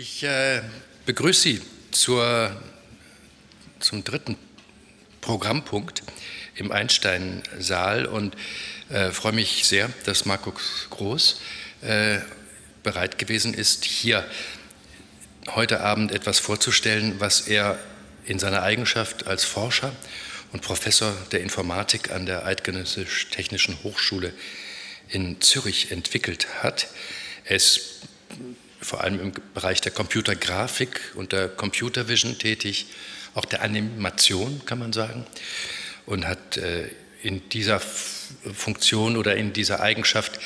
Ich äh, begrüße Sie zur, zum dritten Programmpunkt im Einstein-Saal und äh, freue mich sehr, dass Markus Groß äh, bereit gewesen ist, hier heute Abend etwas vorzustellen, was er in seiner Eigenschaft als Forscher und Professor der Informatik an der Eidgenössisch-Technischen Hochschule in Zürich entwickelt hat. Ist vor allem im Bereich der Computergrafik und der Computer Vision tätig, auch der Animation, kann man sagen, und hat äh, in dieser Funktion oder in dieser Eigenschaft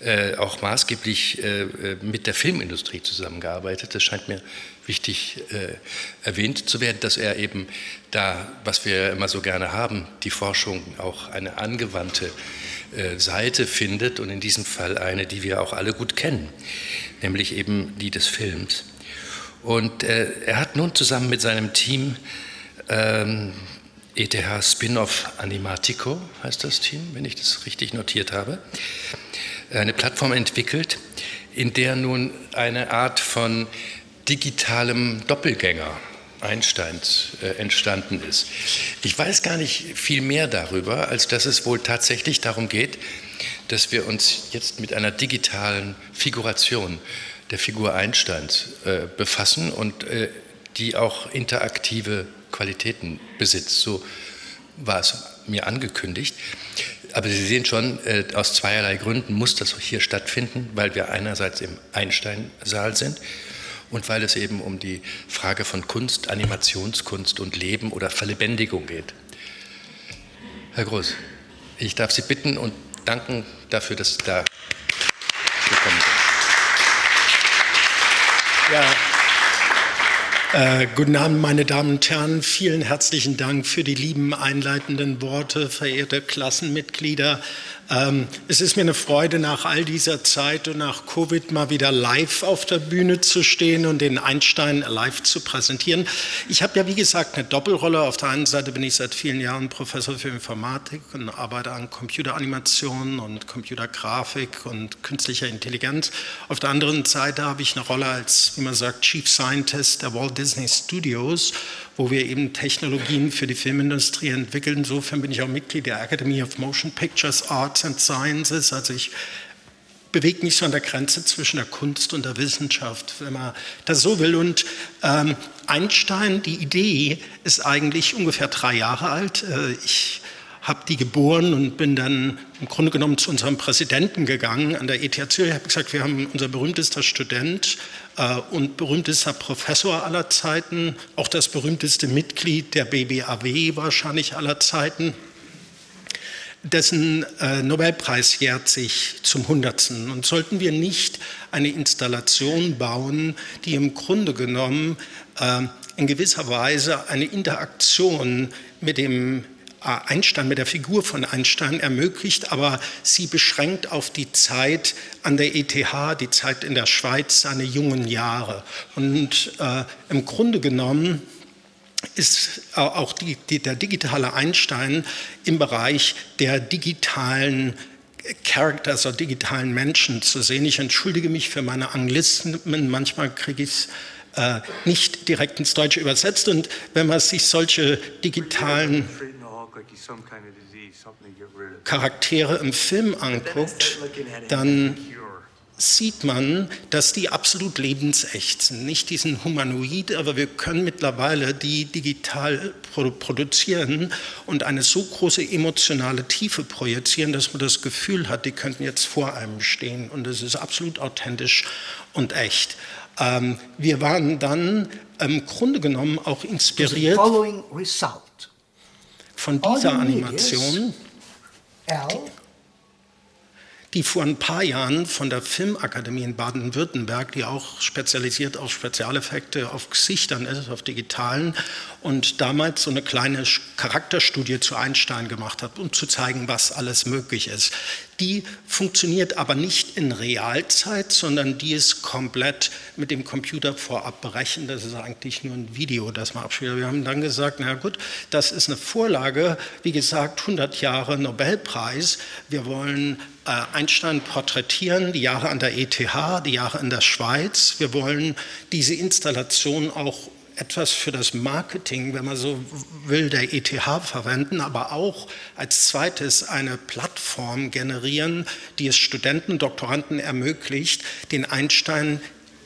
äh, auch maßgeblich äh, mit der Filmindustrie zusammengearbeitet. Das scheint mir wichtig erwähnt zu werden, dass er eben da, was wir immer so gerne haben, die Forschung auch eine angewandte Seite findet und in diesem Fall eine, die wir auch alle gut kennen nämlich eben die des Films. Und äh, er hat nun zusammen mit seinem Team ähm, ETH Spin-off Animatico, heißt das Team, wenn ich das richtig notiert habe, eine Plattform entwickelt, in der nun eine Art von digitalem Doppelgänger Einsteins äh, entstanden ist. Ich weiß gar nicht viel mehr darüber, als dass es wohl tatsächlich darum geht, dass wir uns jetzt mit einer digitalen Figuration der Figur Einsteins äh, befassen und äh, die auch interaktive Qualitäten besitzt. So war es mir angekündigt. Aber Sie sehen schon, äh, aus zweierlei Gründen muss das hier stattfinden, weil wir einerseits im Einstein-Saal sind und weil es eben um die Frage von Kunst, Animationskunst und Leben oder Verlebendigung geht. Herr Groß, ich darf Sie bitten und danken dafür, dass Sie da gekommen sind. Ja. Äh, guten Abend, meine Damen und Herren. Vielen herzlichen Dank für die lieben einleitenden Worte, verehrte Klassenmitglieder. Ähm, es ist mir eine Freude, nach all dieser Zeit und nach Covid mal wieder live auf der Bühne zu stehen und den Einstein live zu präsentieren. Ich habe ja, wie gesagt, eine Doppelrolle. Auf der einen Seite bin ich seit vielen Jahren Professor für Informatik und arbeite an Computeranimation und Computergrafik und künstlicher Intelligenz. Auf der anderen Seite habe ich eine Rolle als, wie man sagt, Chief Scientist der Walt Disney Studios wo wir eben Technologien für die Filmindustrie entwickeln. Insofern bin ich auch Mitglied der Academy of Motion Pictures, Arts and Sciences. Also ich bewege mich so an der Grenze zwischen der Kunst und der Wissenschaft, wenn man das so will. Und ähm, Einstein, die Idee ist eigentlich ungefähr drei Jahre alt. Äh, ich habe die geboren und bin dann im Grunde genommen zu unserem Präsidenten gegangen an der ETH Zürich. Ich habe gesagt, wir haben unser berühmtester Student und berühmtester Professor aller Zeiten, auch das berühmteste Mitglied der BBAW wahrscheinlich aller Zeiten. Dessen äh, Nobelpreis jährt sich zum Hundertsten. Und sollten wir nicht eine Installation bauen, die im Grunde genommen äh, in gewisser Weise eine Interaktion mit dem Einstein, mit der Figur von Einstein ermöglicht, aber sie beschränkt auf die Zeit an der ETH, die Zeit in der Schweiz, seine jungen Jahre. Und äh, im Grunde genommen ist auch die, die, der digitale Einstein im Bereich der digitalen Characters oder digitalen Menschen zu sehen. Ich entschuldige mich für meine Anglisten, manchmal kriege ich es äh, nicht direkt ins Deutsche übersetzt. Und wenn man sich solche digitalen Charaktere im Film anguckt, dann sieht man, dass die absolut lebensecht sind. Nicht diesen Humanoid, aber wir können mittlerweile die digital produzieren und eine so große emotionale Tiefe projizieren, dass man das Gefühl hat, die könnten jetzt vor einem stehen. Und es ist absolut authentisch und echt. Ähm, wir waren dann im Grunde genommen auch inspiriert von dieser Animation, die vor ein paar Jahren von der Filmakademie in Baden-Württemberg, die auch spezialisiert auf Spezialeffekte, auf Gesichtern ist, auf digitalen, und damals so eine kleine Charakterstudie zu Einstein gemacht hat, um zu zeigen, was alles möglich ist. Die funktioniert aber nicht in Realzeit, sondern die ist komplett mit dem Computer vorab berechnet. Das ist eigentlich nur ein Video, das man abspielt. Wir haben dann gesagt, na gut, das ist eine Vorlage, wie gesagt, 100 Jahre Nobelpreis. Wir wollen äh, Einstein porträtieren, die Jahre an der ETH, die Jahre in der Schweiz. Wir wollen diese Installation auch etwas für das Marketing, wenn man so will, der ETH verwenden, aber auch als zweites eine Plattform generieren, die es Studenten Doktoranden ermöglicht, den Einstein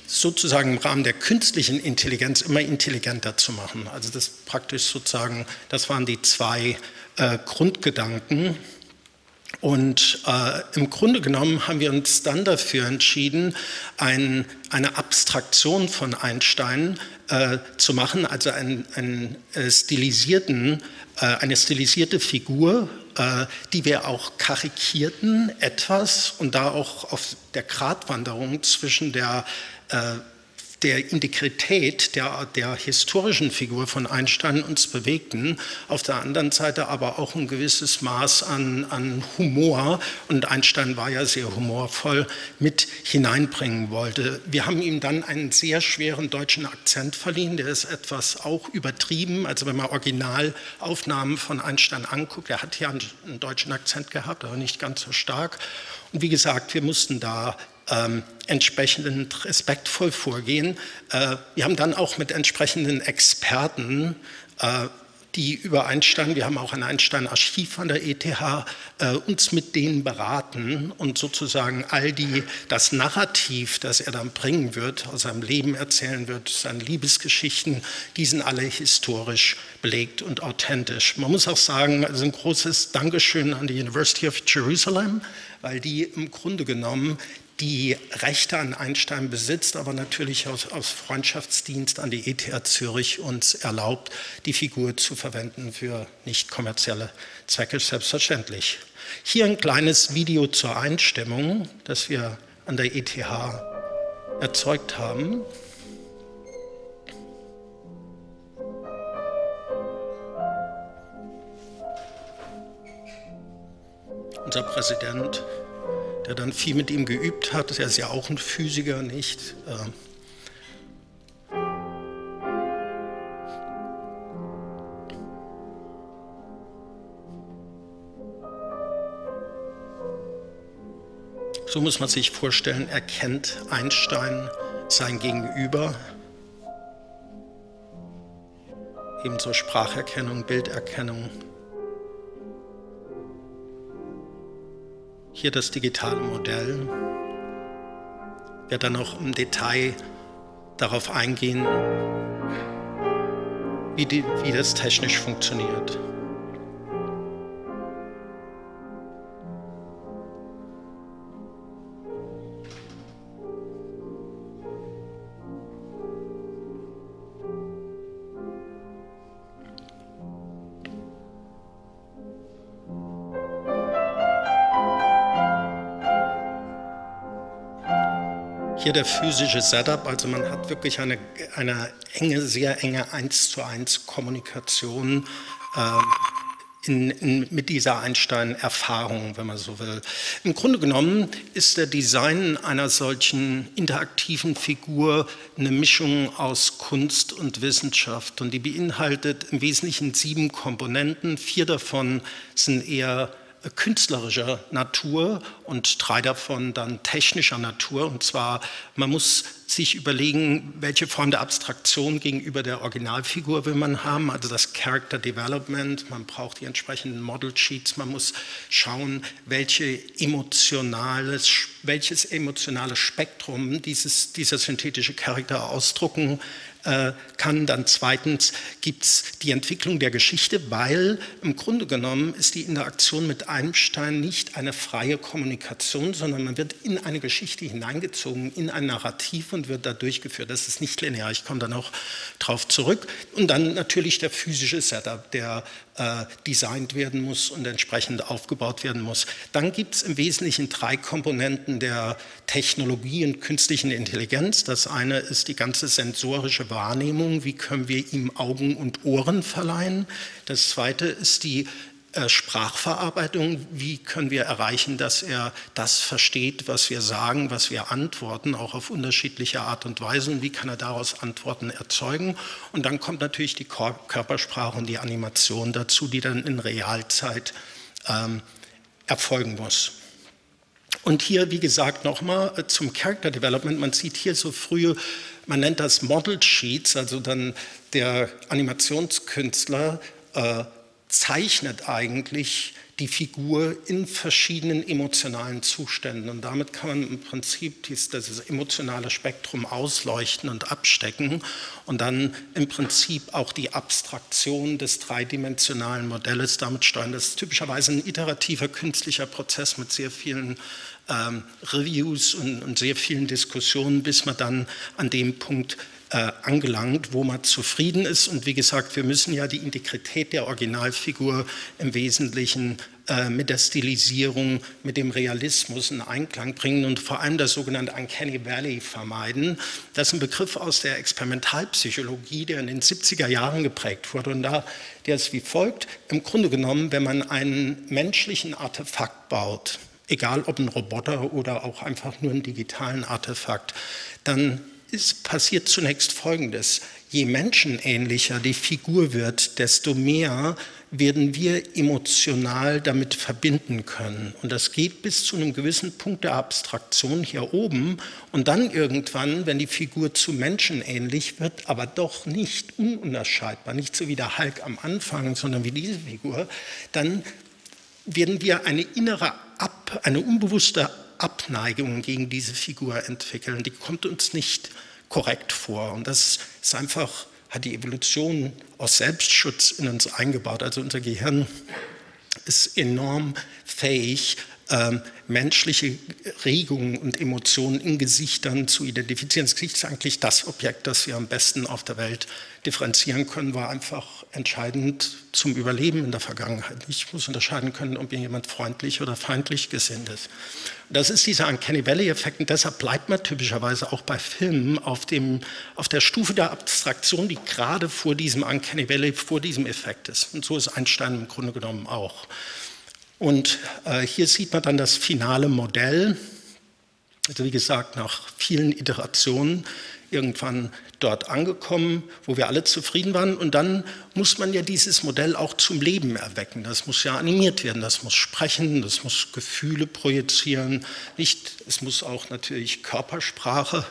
sozusagen im Rahmen der künstlichen Intelligenz immer intelligenter zu machen. Also das praktisch sozusagen, das waren die zwei äh, Grundgedanken. Und äh, im Grunde genommen haben wir uns dann dafür entschieden, ein, eine Abstraktion von Einstein äh, zu machen, also einen, einen äh, stilisierten, äh, eine stilisierte Figur, äh, die wir auch karikierten etwas und da auch auf der Gratwanderung zwischen der äh, der Integrität der, der historischen Figur von Einstein uns bewegten, auf der anderen Seite aber auch ein gewisses Maß an, an Humor, und Einstein war ja sehr humorvoll, mit hineinbringen wollte. Wir haben ihm dann einen sehr schweren deutschen Akzent verliehen, der ist etwas auch übertrieben, also wenn man Originalaufnahmen von Einstein anguckt, er hat ja einen deutschen Akzent gehabt, aber nicht ganz so stark. Und wie gesagt, wir mussten da ähm, entsprechend respektvoll vorgehen. Äh, wir haben dann auch mit entsprechenden Experten äh, die über Einstein, wir haben auch ein Einstein-Archiv an der ETH, äh, uns mit denen beraten und sozusagen all die, das Narrativ, das er dann bringen wird, aus seinem Leben erzählen wird, seine Liebesgeschichten, die sind alle historisch belegt und authentisch. Man muss auch sagen, also ein großes Dankeschön an die University of Jerusalem, weil die im Grunde genommen die Rechte an Einstein besitzt, aber natürlich aus, aus Freundschaftsdienst an die ETH Zürich uns erlaubt, die Figur zu verwenden für nicht kommerzielle Zwecke, selbstverständlich. Hier ein kleines Video zur Einstimmung, das wir an der ETH erzeugt haben. Unser Präsident der dann viel mit ihm geübt hat. Er ist ja auch ein Physiker, nicht? Ähm. So muss man sich vorstellen, erkennt Einstein sein Gegenüber. Ebenso Spracherkennung, Bilderkennung. Hier das digitale Modell. Ich werde dann noch im Detail darauf eingehen, wie, die, wie das technisch funktioniert. Hier der physische Setup, also man hat wirklich eine, eine enge, sehr enge 1 zu 1 Kommunikation äh, in, in, mit dieser Einstein-Erfahrung, wenn man so will. Im Grunde genommen ist der Design einer solchen interaktiven Figur eine Mischung aus Kunst und Wissenschaft und die beinhaltet im Wesentlichen sieben Komponenten. Vier davon sind eher künstlerischer Natur und drei davon dann technischer Natur. Und zwar, man muss sich überlegen, welche Form der Abstraktion gegenüber der Originalfigur will man haben, also das Character Development, man braucht die entsprechenden Model Sheets, man muss schauen, welche emotionales, welches emotionale Spektrum dieses, dieser synthetische Charakter ausdrucken kann. Dann zweitens gibt es die Entwicklung der Geschichte, weil im Grunde genommen ist die Interaktion mit Einstein nicht eine freie Kommunikation, sondern man wird in eine Geschichte hineingezogen, in ein Narrativ und wird da durchgeführt. Das ist nicht linear, ich komme dann auch darauf zurück. Und dann natürlich der physische Setup, der äh, designt werden muss und entsprechend aufgebaut werden muss. Dann gibt es im Wesentlichen drei Komponenten der Technologie und künstlichen Intelligenz. Das eine ist die ganze sensorische Wahrnehmung, wie können wir ihm Augen und Ohren verleihen. Das zweite ist die Sprachverarbeitung. Wie können wir erreichen, dass er das versteht, was wir sagen, was wir antworten, auch auf unterschiedliche Art und Weise? Und wie kann er daraus Antworten erzeugen? Und dann kommt natürlich die Körpersprache und die Animation dazu, die dann in Realzeit ähm, erfolgen muss. Und hier, wie gesagt, nochmal äh, zum Character Development. Man sieht hier so frühe, man nennt das Model Sheets, also dann der Animationskünstler äh, zeichnet eigentlich die Figur in verschiedenen emotionalen Zuständen. Und damit kann man im Prinzip dieses, emotionale Spektrum ausleuchten und abstecken und dann im Prinzip auch die Abstraktion des dreidimensionalen Modells damit steuern. Das ist typischerweise ein iterativer künstlicher Prozess mit sehr vielen ähm, Reviews und, und sehr vielen Diskussionen, bis man dann an dem Punkt äh, angelangt, wo man zufrieden ist. Und wie gesagt, wir müssen ja die Integrität der Originalfigur im Wesentlichen äh, mit der Stilisierung, mit dem Realismus in Einklang bringen und vor allem das sogenannte Uncanny Valley vermeiden. Das ist ein Begriff aus der Experimentalpsychologie, der in den 70er Jahren geprägt wurde. Und da, der ist wie folgt. Im Grunde genommen, wenn man einen menschlichen Artefakt baut, egal ob ein Roboter oder auch einfach nur einen digitalen Artefakt, dann ist, passiert zunächst Folgendes. Je menschenähnlicher die Figur wird, desto mehr werden wir emotional damit verbinden können. Und das geht bis zu einem gewissen Punkt der Abstraktion hier oben. Und dann irgendwann, wenn die Figur zu menschenähnlich wird, aber doch nicht ununterscheidbar, nicht so wie der Hulk am Anfang, sondern wie diese Figur, dann werden wir eine innere, Ab, eine unbewusste Abneigung gegen diese Figur entwickeln. Die kommt uns nicht korrekt vor. Und das ist einfach, hat die Evolution aus Selbstschutz in uns eingebaut. Also unser Gehirn ist enorm fähig, ähm, menschliche Regungen und Emotionen in Gesichtern zu identifizieren. Das Gesicht ist eigentlich das Objekt, das wir am besten auf der Welt differenzieren können, war einfach entscheidend zum Überleben in der Vergangenheit. Ich muss unterscheiden können, ob jemand freundlich oder feindlich gesinnt ist. Das ist dieser Uncanny Valley-Effekt und deshalb bleibt man typischerweise auch bei Filmen auf, dem, auf der Stufe der Abstraktion, die gerade vor diesem Uncanny Valley, vor diesem Effekt ist. Und so ist Einstein im Grunde genommen auch. Und äh, hier sieht man dann das finale Modell. Also wie gesagt, nach vielen Iterationen irgendwann dort angekommen, wo wir alle zufrieden waren. Und dann muss man ja dieses Modell auch zum Leben erwecken. Das muss ja animiert werden, das muss sprechen, das muss Gefühle projizieren. Nicht, es muss auch natürlich Körpersprache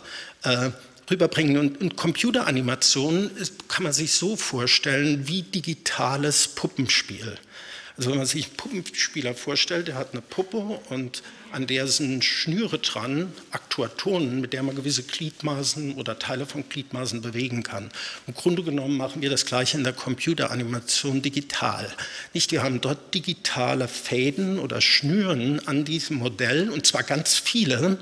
äh, rüberbringen. Und, und Computeranimation kann man sich so vorstellen wie digitales Puppenspiel. Also wenn man sich einen Puppenspieler vorstellt, der hat eine Puppe und an der sind Schnüre dran, Aktuatoren, mit der man gewisse Gliedmaßen oder Teile von Gliedmaßen bewegen kann. Im Grunde genommen machen wir das gleiche in der Computeranimation digital. Nicht, wir haben dort digitale Fäden oder Schnüren an diesem Modell und zwar ganz viele.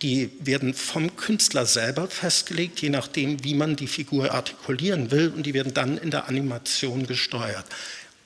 Die werden vom Künstler selber festgelegt, je nachdem, wie man die Figur artikulieren will, und die werden dann in der Animation gesteuert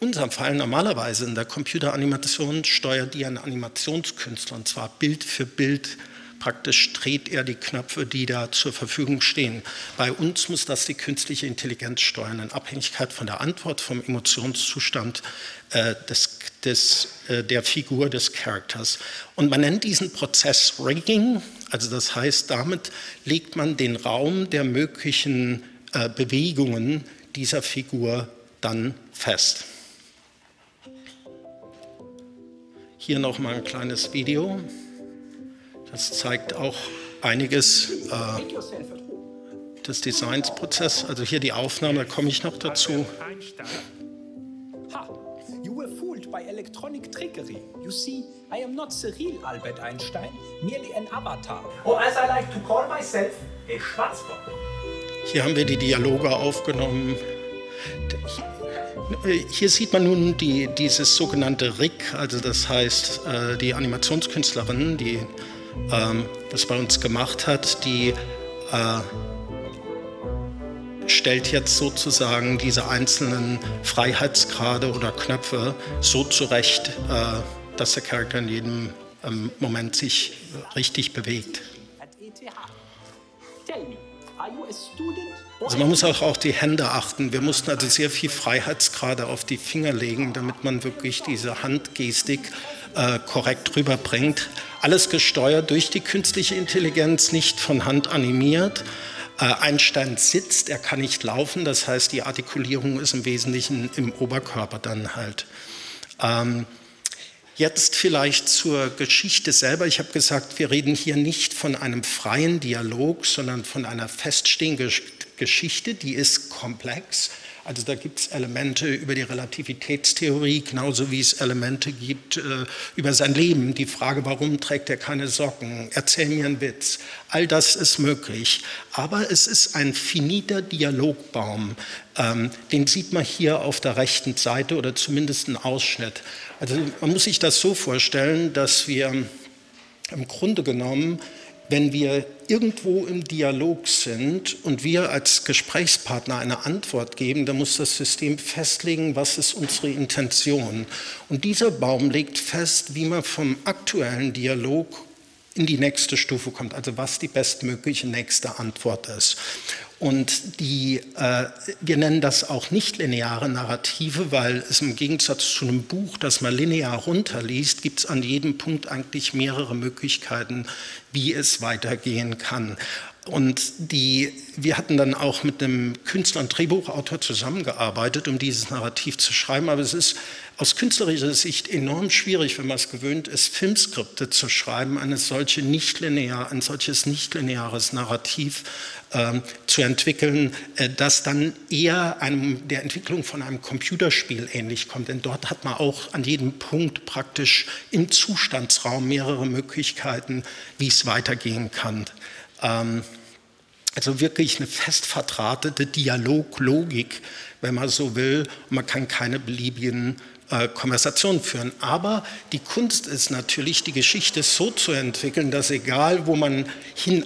unserem Fall normalerweise in der Computeranimation steuert die ein Animationskünstler und zwar Bild für Bild. Praktisch dreht er die Knöpfe, die da zur Verfügung stehen. Bei uns muss das die künstliche Intelligenz steuern, in Abhängigkeit von der Antwort, vom Emotionszustand äh, des, des, äh, der Figur des Charakters. Und man nennt diesen Prozess Rigging, also das heißt, damit legt man den Raum der möglichen äh, Bewegungen dieser Figur dann fest. Hier noch mal ein kleines Video. Das zeigt auch einiges äh, des Designsprozesses. Also hier die Aufnahme, da komme ich noch dazu. You were fooled by electronic trickery. You see, I am not the real Albert Einstein, merely an avatar. Or as I like to call myself, a Schwarzbock. Hier haben wir die Dialoge aufgenommen. Hier sieht man nun die, dieses sogenannte Rig, also das heißt äh, die Animationskünstlerin, die ähm, das bei uns gemacht hat, die äh, stellt jetzt sozusagen diese einzelnen Freiheitsgrade oder Knöpfe so zurecht, äh, dass der Charakter in jedem ähm, Moment sich richtig bewegt. At ETH. Tell me, Also man muss auch auf die Hände achten. Wir mussten also sehr viel Freiheitsgrade auf die Finger legen, damit man wirklich diese Handgestik äh, korrekt rüberbringt. Alles gesteuert durch die künstliche Intelligenz, nicht von Hand animiert. Äh, Einstein sitzt, er kann nicht laufen, das heißt, die Artikulierung ist im Wesentlichen im Oberkörper dann halt. Ähm, Jetzt vielleicht zur Geschichte selber. Ich habe gesagt, wir reden hier nicht von einem freien Dialog, sondern von einer feststehenden Geschichte, die ist komplex. Also da gibt es Elemente über die Relativitätstheorie, genauso wie es Elemente gibt äh, über sein Leben. Die Frage, warum trägt er keine Socken? Erzähl mir einen Witz. All das ist möglich. Aber es ist ein finiter Dialogbaum. Ähm, den sieht man hier auf der rechten Seite oder zumindest einen Ausschnitt. Also man muss sich das so vorstellen, dass wir im Grunde genommen, wenn wir irgendwo im Dialog sind und wir als Gesprächspartner eine Antwort geben, dann muss das System festlegen, was ist unsere Intention. Und dieser Baum legt fest, wie man vom aktuellen Dialog in die nächste Stufe kommt, also was die bestmögliche nächste Antwort ist. Und die, äh, wir nennen das auch nicht lineare Narrative, weil es im Gegensatz zu einem Buch, das man linear runterliest, gibt es an jedem Punkt eigentlich mehrere Möglichkeiten, wie es weitergehen kann. Und die, wir hatten dann auch mit einem Künstler und Drehbuchautor zusammengearbeitet, um dieses Narrativ zu schreiben. Aber es ist aus künstlerischer Sicht enorm schwierig, wenn man es gewöhnt ist, Filmskripte zu schreiben, eine solche nicht linear, ein solches nicht lineares Narrativ äh, zu entwickeln, äh, das dann eher einem, der Entwicklung von einem Computerspiel ähnlich kommt. Denn dort hat man auch an jedem Punkt praktisch im Zustandsraum mehrere Möglichkeiten, wie es weitergehen kann. Ähm, also wirklich eine fest verdrahtete Dialoglogik, wenn man so will. Man kann keine beliebigen äh, Konversation führen. Aber die Kunst ist natürlich, die Geschichte so zu entwickeln, dass egal, wo man hin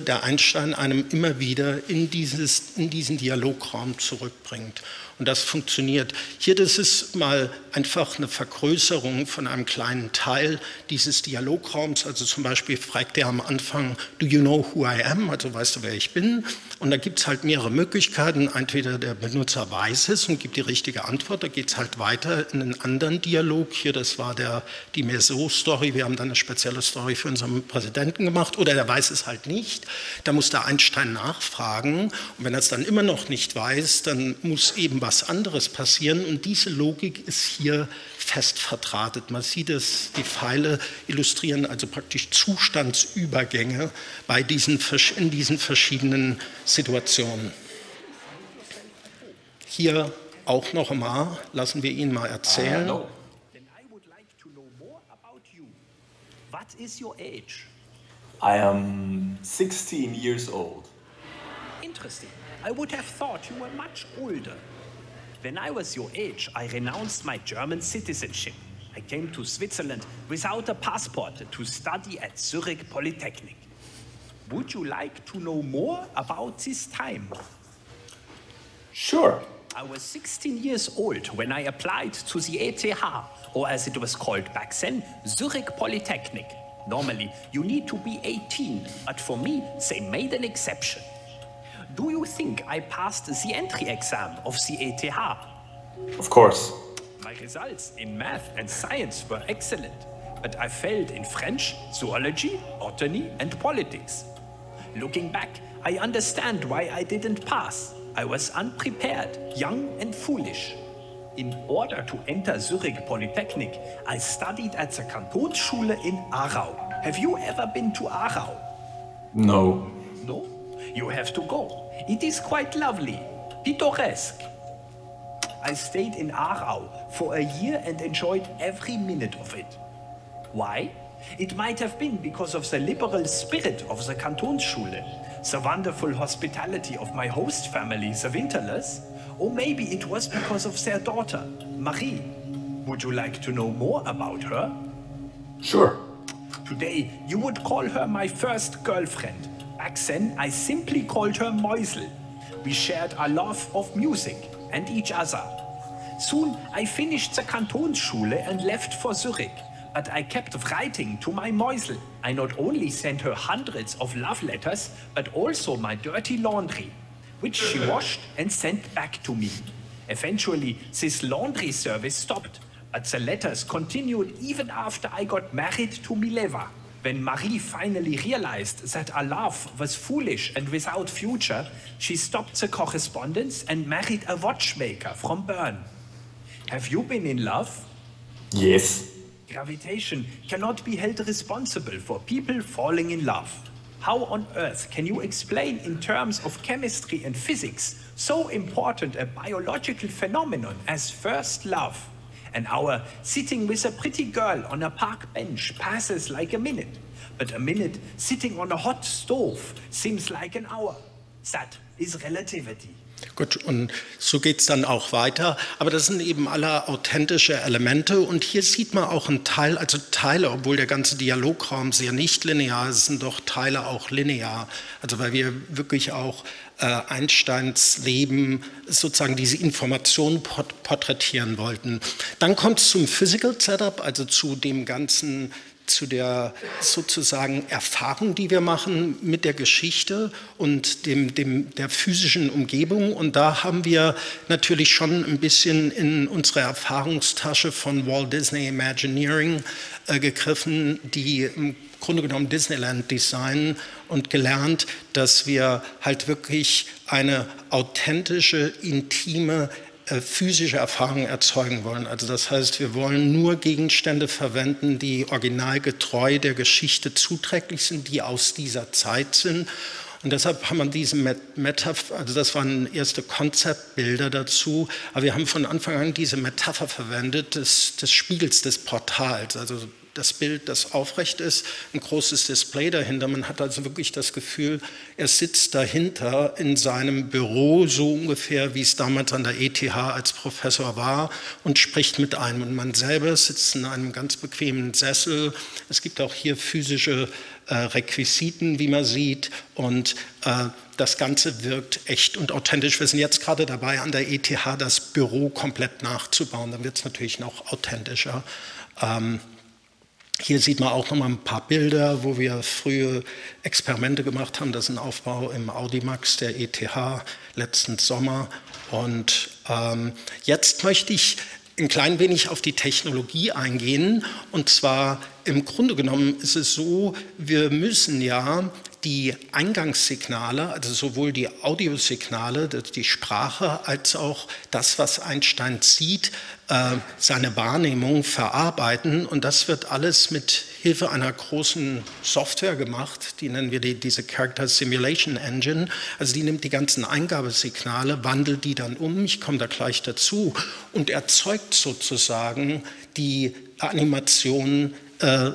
der Einstein einem immer wieder in, dieses, in diesen Dialograum zurückbringt. Und das funktioniert. Hier, das ist mal einfach eine Vergrößerung von einem kleinen Teil dieses Dialograums. Also zum Beispiel fragt er am Anfang, do you know who I am? Also weißt du, wer ich bin? Und da gibt es halt mehrere Möglichkeiten. Entweder der Benutzer weiß es und gibt die richtige Antwort, da geht es halt weiter in einen anderen Dialog. Hier, das war der, die Meso-Story. Wir haben dann eine spezielle Story für unseren Präsidenten gemacht. Oder der weiß es halt nicht. Da muss der Einstein nachfragen. Und wenn er es dann immer noch nicht weiß, dann muss eben was anderes passieren. Und diese Logik ist hier fest verdrahtet. Man sieht es, die Pfeile illustrieren also praktisch Zustandsübergänge bei diesen, in diesen verschiedenen Situationen. Hier auch noch einmal, lassen wir ihn mal erzählen. Uh, What is your age? I am 16 years old. Interesting. I would have thought you were much older. When I was your age, I renounced my German citizenship. I came to Switzerland without a passport to study at Zurich Polytechnic. Would you like to know more about this time? Sure. I was 16 years old when I applied to the ETH, or as it was called back then, Zurich Polytechnic. Normally, you need to be 18, but for me, they made an exception. Do you think I passed the entry exam of the ETH? Of course. My results in math and science were excellent, but I failed in French, zoology, botany, and politics. Looking back, I understand why I didn't pass. I was unprepared, young, and foolish. In order to enter Zurich Polytechnic, I studied at the Kantonsschule in Aarau. Have you ever been to Aarau? No. No? You have to go. It is quite lovely, pittoresque. I stayed in Aarau for a year and enjoyed every minute of it. Why? It might have been because of the liberal spirit of the Kantonsschule, the wonderful hospitality of my host family, the Winterlers, or maybe it was because of their daughter, Marie. Would you like to know more about her? Sure. Today, you would call her my first girlfriend, Back then, I simply called her Meusel. We shared a love of music and each other. Soon, I finished the Kantonsschule and left for Zurich, but I kept writing to my Moisel. I not only sent her hundreds of love letters, but also my dirty laundry, which she washed and sent back to me. Eventually, this laundry service stopped, but the letters continued even after I got married to Mileva. When Marie finally realized that our love was foolish and without future, she stopped the correspondence and married a watchmaker from Bern. Have you been in love? Yes. Gravitation cannot be held responsible for people falling in love. How on earth can you explain in terms of chemistry and physics so important a biological phenomenon as first love? An hour sitting with a pretty girl on a park bench passes like a minute, but a minute sitting on a hot stove seems like an hour. That is relativity. Gut, und so geht es dann auch weiter. Aber das sind eben alle authentische Elemente. Und hier sieht man auch einen Teil, also Teile, obwohl der ganze Dialograum sehr nicht linear ist, sind doch Teile auch linear. Also weil wir wirklich auch Einsteins Leben sozusagen diese Informationen porträtieren wollten. Dann kommt es zum Physical Setup, also zu dem ganzen zu der sozusagen Erfahrung, die wir machen mit der Geschichte und dem, dem, der physischen Umgebung. Und da haben wir natürlich schon ein bisschen in unsere Erfahrungstasche von Walt Disney Imagineering äh, gegriffen, die im Grunde genommen Disneyland designen und gelernt, dass wir halt wirklich eine authentische, intime physische Erfahrungen erzeugen wollen. Also das heißt, wir wollen nur Gegenstände verwenden, die originalgetreu der Geschichte zuträglich sind, die aus dieser Zeit sind. Und deshalb haben wir diese Metapher, also das waren erste Konzeptbilder dazu, aber wir haben von Anfang an diese Metapher verwendet des, des Spiegels des Portals. Also das Bild, das aufrecht ist, ein großes Display dahinter. Man hat also wirklich das Gefühl, er sitzt dahinter in seinem Büro, so ungefähr wie es damals an der ETH als Professor war, und spricht mit einem. Und man selber sitzt in einem ganz bequemen Sessel. Es gibt auch hier physische äh, Requisiten, wie man sieht. Und äh, das Ganze wirkt echt und authentisch. Wir sind jetzt gerade dabei, an der ETH das Büro komplett nachzubauen. Dann wird es natürlich noch authentischer. Ähm, hier sieht man auch noch mal ein paar Bilder, wo wir frühe Experimente gemacht haben. Das ist ein Aufbau im Audimax der ETH letzten Sommer. Und ähm, jetzt möchte ich ein klein wenig auf die Technologie eingehen. Und zwar im Grunde genommen ist es so, wir müssen ja die Eingangssignale, also sowohl die Audiosignale, die Sprache, als auch das, was Einstein sieht, äh, seine Wahrnehmung verarbeiten. Und das wird alles mit Hilfe einer großen Software gemacht, die nennen wir die, diese Character Simulation Engine. Also die nimmt die ganzen Eingabesignale, wandelt die dann um, ich komme da gleich dazu, und erzeugt sozusagen die Animationen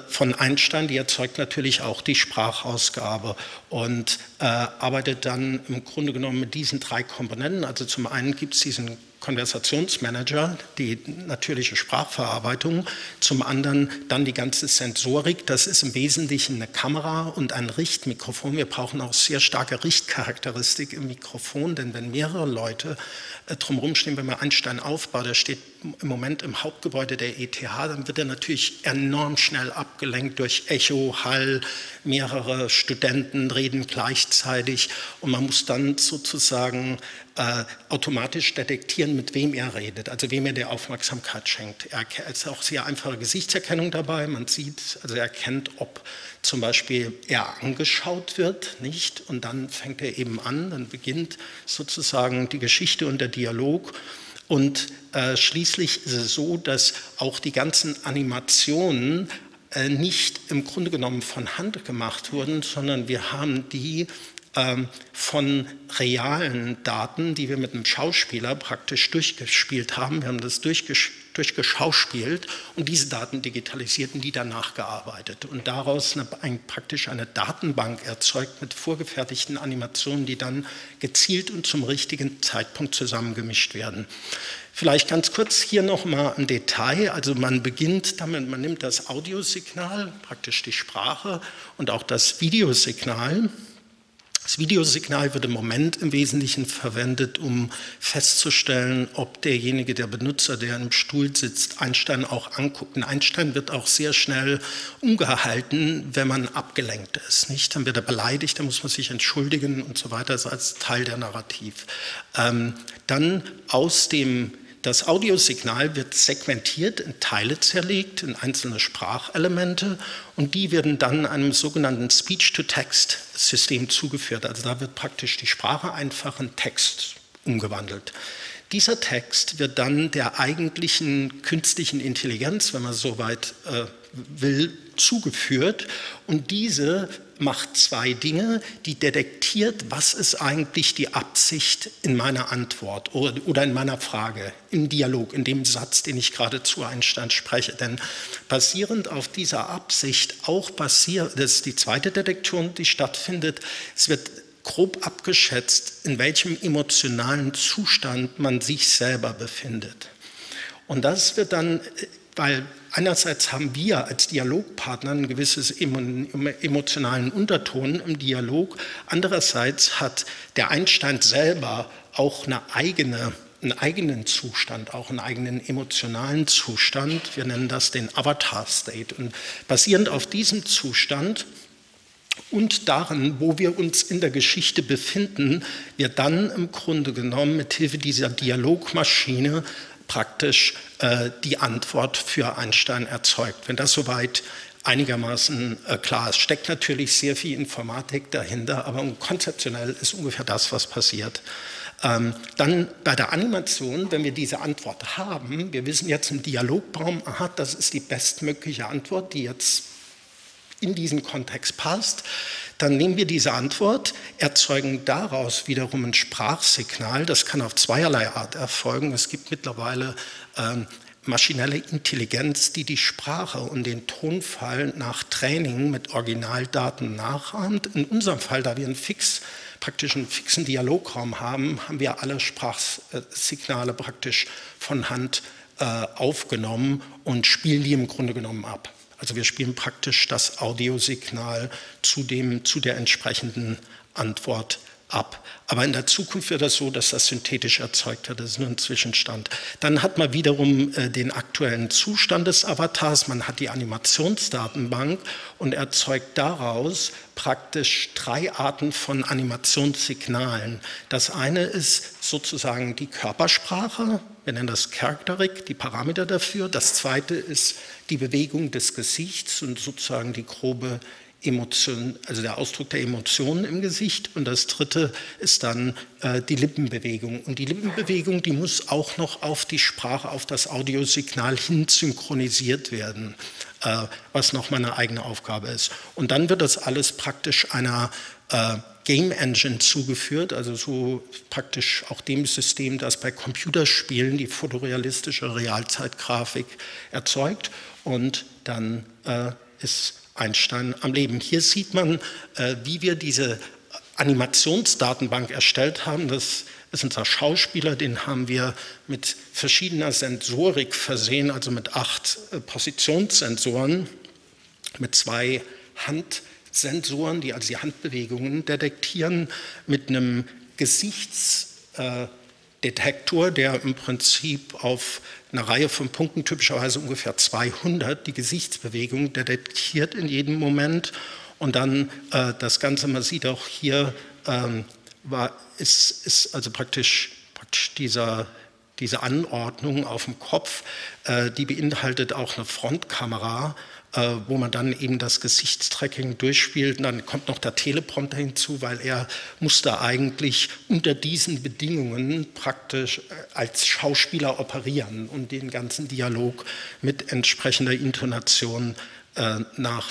von Einstein, die erzeugt natürlich auch die Sprachausgabe und äh, arbeitet dann im Grunde genommen mit diesen drei Komponenten. Also zum einen gibt es diesen Konversationsmanager, die natürliche Sprachverarbeitung, zum anderen dann die ganze Sensorik, das ist im Wesentlichen eine Kamera und ein Richtmikrofon. Wir brauchen auch sehr starke Richtcharakteristik im Mikrofon, denn wenn mehrere Leute äh, drumherum stehen, wenn man Einstein aufbaut, der steht im Moment im Hauptgebäude der ETH, dann wird er natürlich enorm schnell abgelenkt durch Echo, Hall, mehrere Studenten reden gleichzeitig und man muss dann sozusagen äh, automatisch detektieren, mit wem er redet, also wem er der Aufmerksamkeit schenkt. Er ist auch sehr einfache Gesichtserkennung dabei. Man sieht, also er erkennt, ob zum Beispiel er angeschaut wird, nicht? Und dann fängt er eben an, dann beginnt sozusagen die Geschichte und der Dialog. Und äh, schließlich ist es so, dass auch die ganzen Animationen äh, nicht im Grunde genommen von Hand gemacht wurden, sondern wir haben die ähm, von realen Daten, die wir mit einem Schauspieler praktisch durchgespielt haben. Wir haben das durchgespielt durchgeschauspielt und diese Daten digitalisiert und die danach gearbeitet und daraus eine, ein, praktisch eine Datenbank erzeugt mit vorgefertigten Animationen, die dann gezielt und zum richtigen Zeitpunkt zusammengemischt werden. Vielleicht ganz kurz hier nochmal ein Detail. Also man beginnt damit, man nimmt das Audiosignal, praktisch die Sprache und auch das Videosignal Das Videosignal wird im Moment im Wesentlichen verwendet, um festzustellen, ob derjenige, der Benutzer, der im Stuhl sitzt, Einstein auch anguckt. Ein Einstein wird auch sehr schnell umgehalten, wenn man abgelenkt ist. Nicht? Dann wird er beleidigt, dann muss man sich entschuldigen und so weiter, das ist als Teil der Narrativ. Ähm, dann aus dem das Audiosignal wird segmentiert, in Teile zerlegt, in einzelne Sprachelemente und die werden dann einem sogenannten Speech-to-Text-System zugeführt. Also da wird praktisch die Sprache einfach in Text umgewandelt. Dieser Text wird dann der eigentlichen künstlichen Intelligenz, wenn man so weit äh, will, zugeführt und diese macht zwei Dinge, die detektiert, was ist eigentlich die Absicht in meiner Antwort oder in meiner Frage, im Dialog, in dem Satz, den ich gerade zu Einstein spreche. Denn basierend auf dieser Absicht auch basiert, das ist die zweite Detektion, die stattfindet, es wird grob abgeschätzt, in welchem emotionalen Zustand man sich selber befindet. Und das wird dann, weil einerseits haben wir als Dialogpartner ein gewisses emotionalen Unterton im Dialog, andererseits hat der Einstein selber auch eine eigene einen eigenen Zustand, auch einen eigenen emotionalen Zustand. Wir nennen das den Avatar-State. Und basierend auf diesem Zustand und darin, wo wir uns in der Geschichte befinden, wir dann im Grunde genommen mit Hilfe dieser Dialogmaschine praktisch äh, die Antwort für Einstein erzeugt. Wenn das soweit einigermaßen äh, klar ist, steckt natürlich sehr viel Informatik dahinter, aber konzeptionell ist ungefähr das, was passiert. Ähm, dann bei der Animation, wenn wir diese Antwort haben, wir wissen jetzt im Dialogbaum, aha, das ist die bestmögliche Antwort, die jetzt in diesen Kontext passt, dann nehmen wir diese Antwort, erzeugen daraus wiederum ein Sprachsignal. Das kann auf zweierlei Art erfolgen. Es gibt mittlerweile ähm, maschinelle Intelligenz, die die Sprache und den Tonfall nach Training mit Originaldaten nachahmt. In unserem Fall, da wir einen fix, praktisch einen fixen Dialograum haben, haben wir alle Sprachsignale praktisch von Hand äh, aufgenommen und spielen die im Grunde genommen ab. Also wir spielen praktisch das Audiosignal zu, dem, zu der entsprechenden Antwort ab. Aber in der Zukunft wird das so, dass das synthetisch erzeugt wird. Das ist nur ein Zwischenstand. Dann hat man wiederum äh, den aktuellen Zustand des Avatars. Man hat die Animationsdatenbank und erzeugt daraus praktisch drei Arten von Animationssignalen. Das eine ist sozusagen die Körpersprache. Wir nennen das Charakterik, die Parameter dafür. Das zweite ist die Bewegung des Gesichts und sozusagen die grobe Emotion, also der Ausdruck der Emotionen im Gesicht. Und das dritte ist dann äh, die Lippenbewegung. Und die Lippenbewegung, die muss auch noch auf die Sprache, auf das Audiosignal hin synchronisiert werden, äh, was nochmal eine eigene Aufgabe ist. Und dann wird das alles praktisch einer äh, Game Engine zugeführt, also so praktisch auch dem System, das bei Computerspielen die fotorealistische Realzeitgrafik erzeugt. Und dann äh, ist Einstein am Leben. Hier sieht man, äh, wie wir diese Animationsdatenbank erstellt haben. Das ist unser Schauspieler, den haben wir mit verschiedener Sensorik versehen, also mit acht äh, Positionssensoren, mit zwei Handsensoren, die also die Handbewegungen detektieren, mit einem Gesichtsdetektor, der im Prinzip auf eine Reihe von Punkten, typischerweise ungefähr 200, die Gesichtsbewegung detektiert in jedem Moment. Und dann äh, das Ganze, man sieht auch hier, ähm, war, ist, ist also praktisch, praktisch dieser, diese Anordnung auf dem Kopf, äh, die beinhaltet auch eine Frontkamera, äh, wo man dann eben das Gesichtstracking durchspielt. Und dann kommt noch der Teleprompter hinzu, weil er musste eigentlich unter diesen Bedingungen praktisch äh, als Schauspieler operieren und den ganzen Dialog mit entsprechender Intonation äh, nach,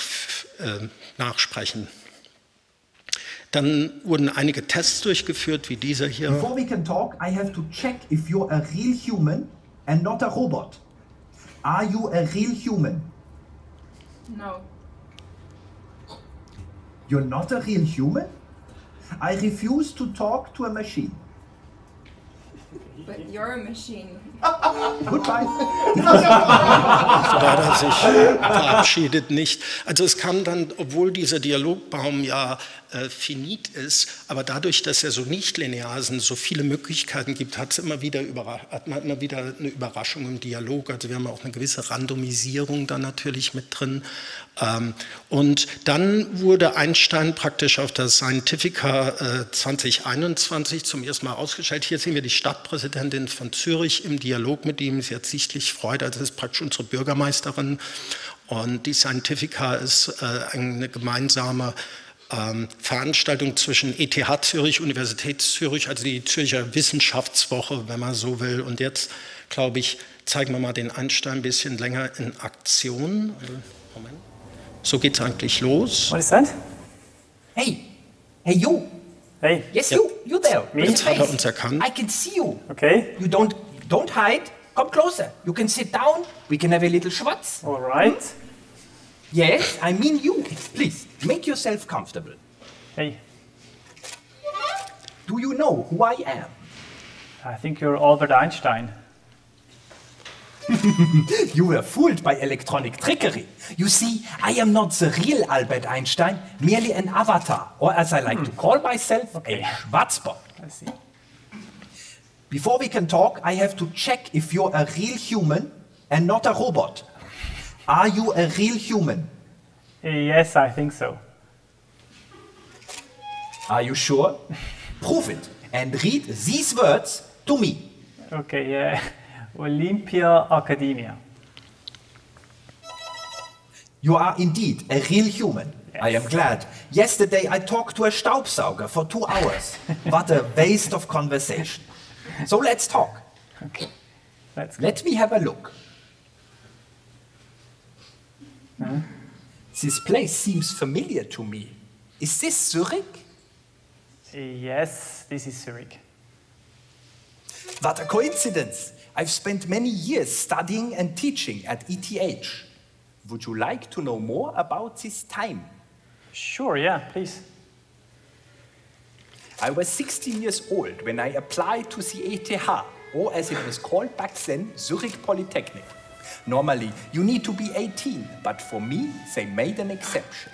äh, nachsprechen. Dann wurden einige Tests durchgeführt, wie dieser hier. Before we can talk, I have to check if you're a real human and not a robot. Are you a real human? No. You're not a real human? I refuse to talk to a machine. but you're a machine. Goodbye. er sich verabschiedet nicht. Also es kam dann, obwohl dieser Dialogbaum ja äh, finit ist, aber dadurch, dass er so nicht linear ist und so viele Möglichkeiten gibt, hat, immer wieder hat man immer wieder eine Überraschung im Dialog. Also wir haben auch eine gewisse Randomisierung da natürlich mit drin. Ähm, und dann wurde Einstein praktisch auf der Scientifica äh, 2021 zum ersten Mal ausgestellt. Hier sehen wir die Stadtpräsidentin von Zürich im Dialog mit ihm. Sie hat sichtlich Freude, also das ist praktisch unsere Bürgermeisterin. Und die Scientifica ist äh, eine gemeinsame ähm, Veranstaltung zwischen ETH Zürich, Universität Zürich, also die Zürcher Wissenschaftswoche, wenn man so will. Und jetzt, glaube ich, zeigen wir mal den Einstein ein bisschen länger in Aktion. Moment. So geht es eigentlich los. What is that? Hey, hey you. Hey. Yes, you. You there. Me? Jetzt hat er uns erkannt. I can see you. Okay. You don't don't hide. Come closer. You can sit down. We can have a little schwatz. All right. Yes, I mean you. Please make yourself comfortable. Hey. Do you know who I am? I think you're Albert Einstein. You were fooled by electronic trickery. You see, I am not the real Albert Einstein, merely an avatar, or as I like to hmm. call myself, Okay. a Schwarzbock. I see. Before we can talk, I have to check if you're a real human and not a robot. Are you a real human? Yes, I think so. Are you sure? Prove it and read these words to me. Okay, yeah. Olympia Academia. You are indeed a real human. I am glad. Yesterday I talked to a Staubsauger for two hours. what a waste of conversation. So let's talk. Okay. Let's go. Let me have a look. Uh-huh. This place seems familiar to me. Is this Zurich? Yes, this is Zurich. What a coincidence! I've spent many years studying and teaching at ETH. Would you like to know more about this time? Sure, yeah, please. I was 16 years old when I applied to the ETH, or as it was called back then, Zurich Polytechnic. Normally, you need to be 18, but for me, they made an exception.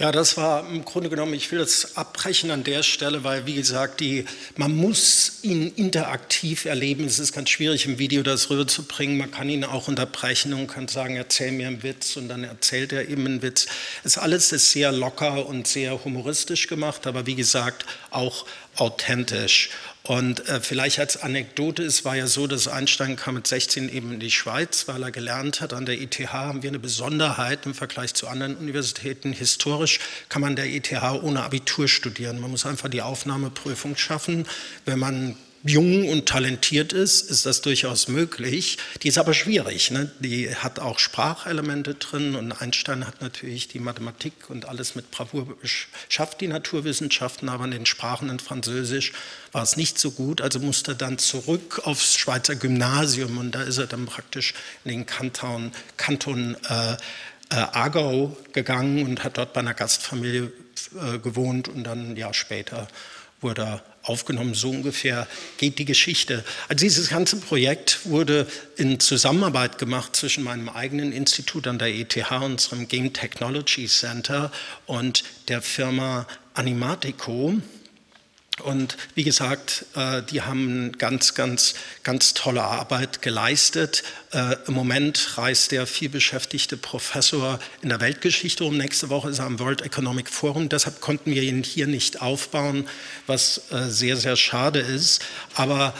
Ja, das war im Grunde genommen, ich will das abbrechen an der Stelle, weil wie gesagt, die, man muss ihn interaktiv erleben. Es ist ganz schwierig im Video das rüberzubringen. Man kann ihn auch unterbrechen und kann sagen, erzähl mir einen Witz und dann erzählt er eben einen Witz. Es alles ist sehr locker und sehr humoristisch gemacht, aber wie gesagt auch authentisch. Und äh, vielleicht als Anekdote, es war ja so, dass Einstein kam mit 16 eben in die Schweiz, weil er gelernt hat. An der ETH haben wir eine Besonderheit im Vergleich zu anderen Universitäten. Historisch kann man der ETH ohne Abitur studieren. Man muss einfach die Aufnahmeprüfung schaffen. Wenn man jung und talentiert ist, ist das durchaus möglich. Die ist aber schwierig. Ne? Die hat auch Sprachelemente drin und Einstein hat natürlich die Mathematik und alles mit Bravour geschafft, die Naturwissenschaften, aber in den Sprachen in Französisch war es nicht so gut, also musste dann zurück aufs Schweizer Gymnasium und da ist er dann praktisch in den Kanton, Kanton äh, äh, Aargau gegangen und hat dort bei einer Gastfamilie äh, gewohnt und dann ein Jahr später wurde aufgenommen. So ungefähr geht die Geschichte. Also dieses ganze Projekt wurde in Zusammenarbeit gemacht zwischen meinem eigenen Institut an der ETH, unserem Game Technology Center und der Firma Animatico. Und wie gesagt, äh, die haben ganz, ganz, ganz tolle Arbeit geleistet. Äh, Im Moment reist der vielbeschäftigte Professor in der Weltgeschichte um. Nächste Woche ist er am World Economic Forum. Deshalb konnten wir ihn hier nicht aufbauen, was äh, sehr, sehr schade ist. Aber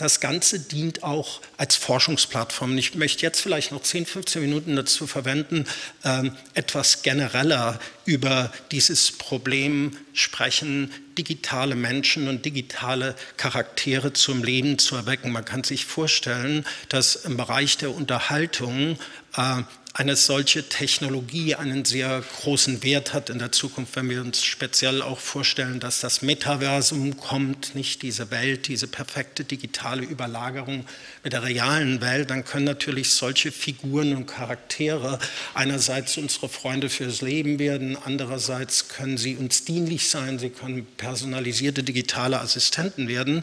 das Ganze dient auch als Forschungsplattform. Ich möchte jetzt vielleicht noch 10, 15 Minuten dazu verwenden, ähm, etwas genereller über dieses Problem sprechen, digitale Menschen und digitale Charaktere zum Leben zu erwecken. Man kann sich vorstellen, dass im Bereich der Unterhaltung äh, eine solche Technologie einen sehr großen Wert hat in der Zukunft, wenn wir uns speziell auch vorstellen, dass das Metaversum kommt, nicht diese Welt, diese perfekte digitale Überlagerung mit der realen Welt, dann können natürlich solche Figuren und Charaktere einerseits unsere Freunde fürs Leben werden, andererseits können sie uns dienlich sein, sie können personalisierte digitale Assistenten werden.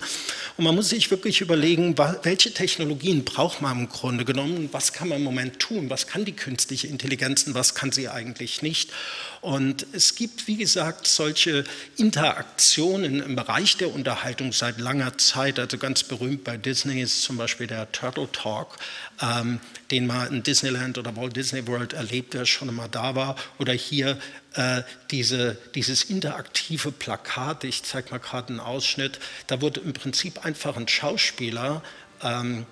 Und man muss sich wirklich überlegen, welche Technologien braucht man im Grunde genommen, was kann man im Moment tun, was kann die künstliche Intelligenz und was kann sie eigentlich nicht. Und es gibt, wie gesagt, solche Interaktionen im Bereich der Unterhaltung seit langer Zeit. Also ganz berühmt bei Disney ist zum Beispiel der Turtle Talk, ähm, den man in Disneyland oder Walt Disney World erlebt, wer schon mal da war. Oder hier äh, diese, dieses interaktive Plakat, ich zeige mal gerade einen Ausschnitt, da wurde im Prinzip einfach ein Schauspieler ähm,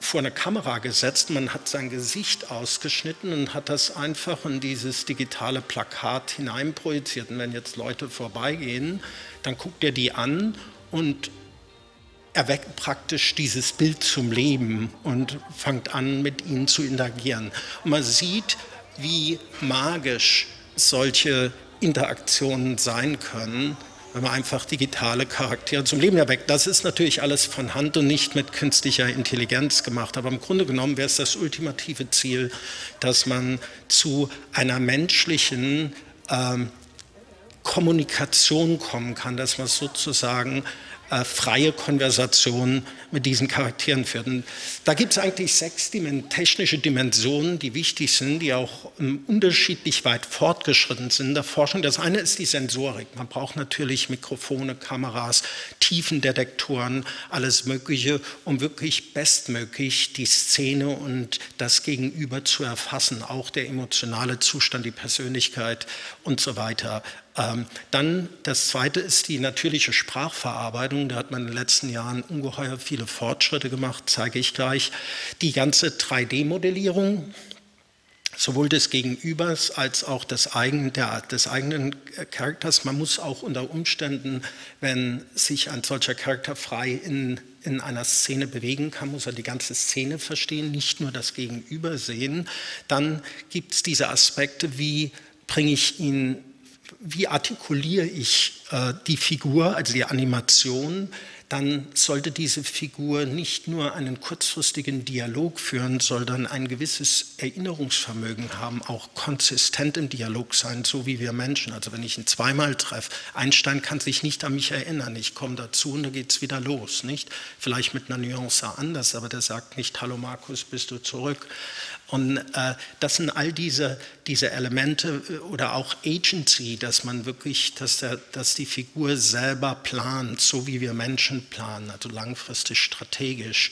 vor eine Kamera gesetzt, man hat sein Gesicht ausgeschnitten und hat das einfach in dieses digitale Plakat hineinprojiziert. Und wenn jetzt Leute vorbeigehen, dann guckt er die an und erweckt praktisch dieses Bild zum Leben und fängt an, mit ihnen zu interagieren. Und man sieht, wie magisch solche Interaktionen sein können wenn man einfach digitale Charaktere zum Leben erweckt. Das ist natürlich alles von Hand und nicht mit künstlicher Intelligenz gemacht. Aber im Grunde genommen wäre es das ultimative Ziel, dass man zu einer menschlichen ähm, Kommunikation kommen kann, dass man sozusagen äh, freie Konversation mit diesen Charakteren führt. Und da gibt es eigentlich sechs technische Dimensionen, die wichtig sind, die auch ähm, unterschiedlich weit fortgeschritten sind in der Forschung. Das eine ist die Sensorik. Man braucht natürlich Mikrofone, Kameras, Tiefendetektoren, alles Mögliche, um wirklich bestmöglich die Szene und das Gegenüber zu erfassen, auch der emotionale Zustand, die Persönlichkeit und so weiter dann das Zweite ist die natürliche Sprachverarbeitung. Da hat man in den letzten Jahren ungeheuer viele Fortschritte gemacht, zeige ich gleich. Die ganze 3D-Modellierung, sowohl des Gegenübers als auch des eigenen, der, des eigenen Charakters. Man muss auch unter Umständen, wenn sich ein solcher Charakter frei in, in einer Szene bewegen kann, muss er die ganze Szene verstehen, nicht nur das Gegenüber sehen. Dann gibt es diese Aspekte, wie bringe ich ihn wie artikuliere ich äh, die Figur, also die Animation, dann sollte diese Figur nicht nur einen kurzfristigen Dialog führen, sondern ein gewisses Erinnerungsvermögen haben, auch konsistent im Dialog sein, so wie wir Menschen. Also wenn ich ihn zweimal treffe, Einstein kann sich nicht an mich erinnern, ich komme dazu und dann geht es wieder los, nicht? Vielleicht mit einer Nuance anders, aber der sagt nicht, hallo Markus, bist du zurück? Und äh, das sind all diese, diese Elemente äh, oder auch Agency, dass man wirklich, dass, der, dass die Figur selber plant, so wie wir Menschen planen, also langfristig strategisch.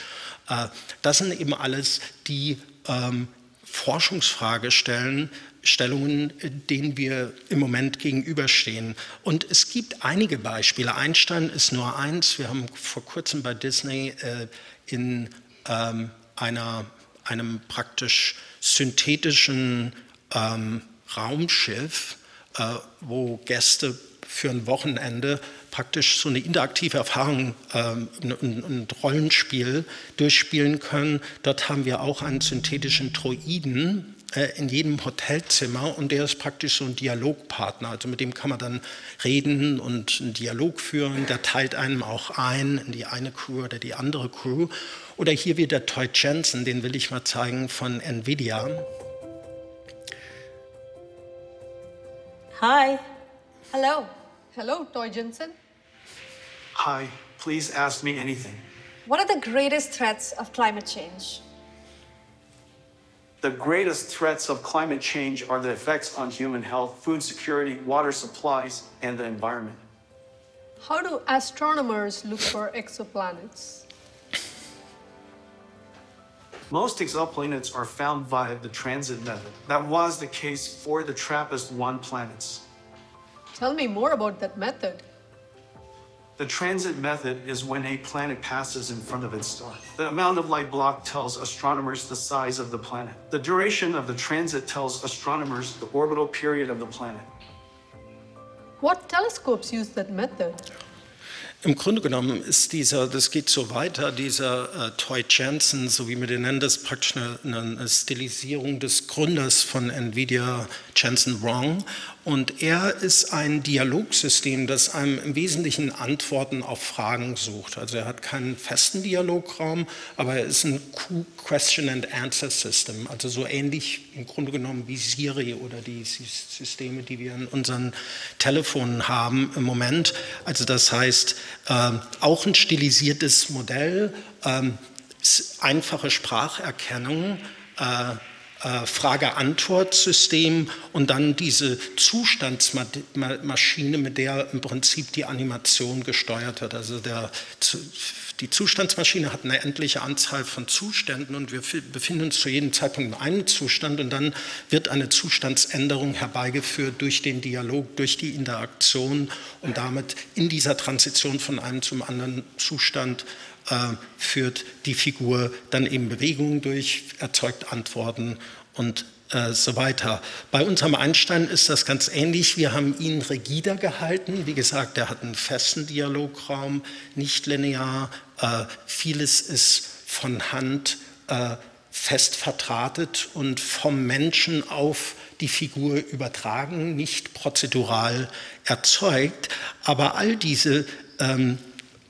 Äh, das sind eben alles die ähm, Forschungsfragestellungen, Stellungen, denen wir im Moment gegenüberstehen. Und es gibt einige Beispiele. Einstein ist nur eins. Wir haben vor kurzem bei Disney äh, in ähm, einer einem praktisch synthetischen ähm, Raumschiff, äh, wo Gäste für ein Wochenende praktisch so eine interaktive Erfahrung, ähm, Rollenspiel durchspielen können. Dort haben wir auch einen synthetischen Droiden, äh, in jedem Hotelzimmer und der ist praktisch so ein Dialogpartner. Also mit dem kann man dann reden und einen Dialog führen. Der teilt einem auch ein in die eine Crew oder die andere Crew. Oder hier wieder Toy Jensen, den will ich mal zeigen von Nvidia. Hi. Hello. Hello, Toy Jensen. Hi. Please ask me anything. What are the greatest threats of climate change? The greatest threats of climate change are the effects on human health, food security, water supplies, and the environment. How do astronomers look for exoplanets? Most exoplanets are found via the transit method. That was the case for the TRAPPIST-1 planets. Tell me more about that method. The transit method is when a planet passes in front of its star. The amount of light block tells astronomers the size of the planet. The duration of the transit tells astronomers the orbital period of the planet. What telescopes use that method? Im Grunde genommen ist dieser, das geht so weiter, dieser äh, Toy Jensen, so wie wir den nennen, das ist praktisch eine, eine, Stilisierung des Gründers von Nvidia, Jensen Wrong. Und er ist ein Dialogsystem, das einem im Wesentlichen Antworten auf Fragen sucht. Also er hat keinen festen Dialograum, aber er ist ein Question and Answer System, also so ähnlich im Grunde genommen wie Siri oder die Systeme, die wir in unseren Telefonen haben im Moment. Also das heißt, äh, auch ein stilisiertes Modell, äh, einfache Spracherkennung. Äh, Frage-Antwort-System und dann diese Zustandsmaschine, mit der im Prinzip die Animation gesteuert wird. Also der, die Zustandsmaschine hat eine endliche Anzahl von Zuständen und wir befinden uns zu jedem Zeitpunkt in einem Zustand und dann wird eine Zustandsänderung herbeigeführt durch den Dialog, durch die Interaktion und damit in dieser Transition von einem zum anderen Zustand äh, führt die Figur dann eben Bewegungen durch, erzeugt Antworten und äh, so weiter. Bei unserem Einstein ist das ganz ähnlich. Wir haben ihn rigider gehalten. Wie gesagt, er hat einen festen Dialograum, nicht linear. Äh, vieles ist von Hand fest vertratet und vom Menschen auf die Figur übertragen, nicht prozedural erzeugt. Aber all diese ähm,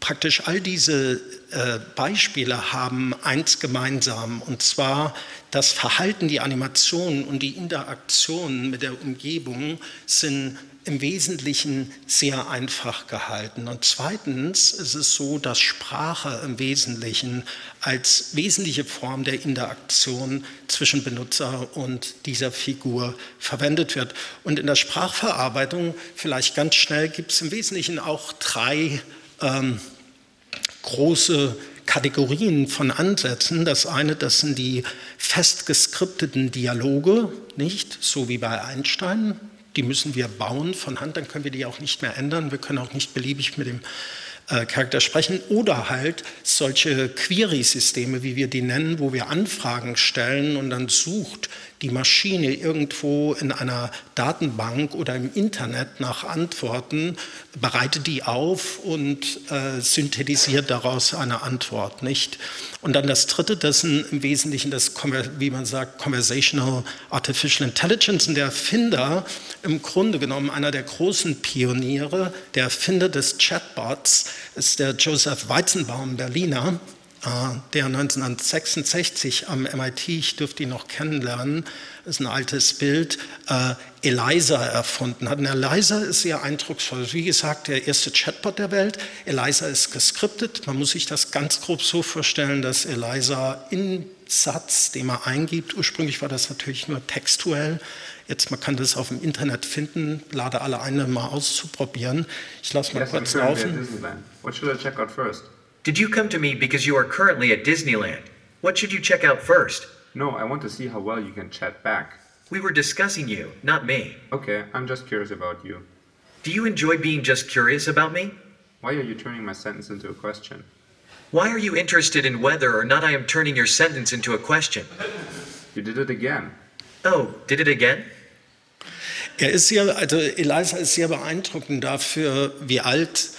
praktisch all diese äh, Beispiele haben eins gemeinsam, und zwar das Verhalten, die Animation und die Interaktion mit der Umgebung sind im Wesentlichen sehr einfach gehalten. Und zweitens ist es so, dass Sprache im Wesentlichen als wesentliche Form der Interaktion zwischen Benutzer und dieser Figur verwendet wird. Und in der Sprachverarbeitung, vielleicht ganz schnell, gibt es im Wesentlichen auch drei ähm, große Kategorien von Ansätzen. Das eine, das sind die festgeskripteten Dialoge, nicht so wie bei Einstein. Die müssen wir bauen von Hand, dann können wir die auch nicht mehr ändern. Wir können auch nicht beliebig mit dem äh, Charakter sprechen oder halt solche Query-Systeme, wie wir die nennen, wo wir Anfragen stellen und dann sucht die Maschine irgendwo in einer Datenbank oder im Internet nach Antworten, bereitet die auf und äh, synthetisiert daraus eine Antwort, nicht? Und dann das dritte, das ist im Wesentlichen das, wie man sagt, Conversational Artificial Intelligence. Und der Erfinder, im Grunde genommen einer der großen Pioniere, der Erfinder des Chatbots, ist der Joseph Weizenbaum, Berliner, der 1966 am MIT, ich dürfte ihn noch kennenlernen, ist ein altes Bild, äh, Eliza erfunden hat. Und Eliza ist sehr eindrucksvoll. Wie gesagt, der erste Chatbot der Welt. Eliza ist geskriptet. Man muss sich das ganz grob so vorstellen, dass Eliza in Satz, den man eingibt, ursprünglich war das natürlich nur textuell, Jetzt, man kann das auf dem Internet finden, lade alle ein, mal auszuprobieren. Ich lasse mal yes, kurz laufen. What should I check out first? Did you come to me because you are currently at Disneyland? What should you check out first? No, I want to see how well you can chat back. We were discussing you, not me. Okay, I'm just curious about you. Do you enjoy being just curious about me? Why are you turning my sentence into a question? Why are you interested in whether or not I am turning your sentence into a question? You did it again. Oh, did it again? Er ist sehr, also Eliza ist sehr beeindruckend dafür, wie alt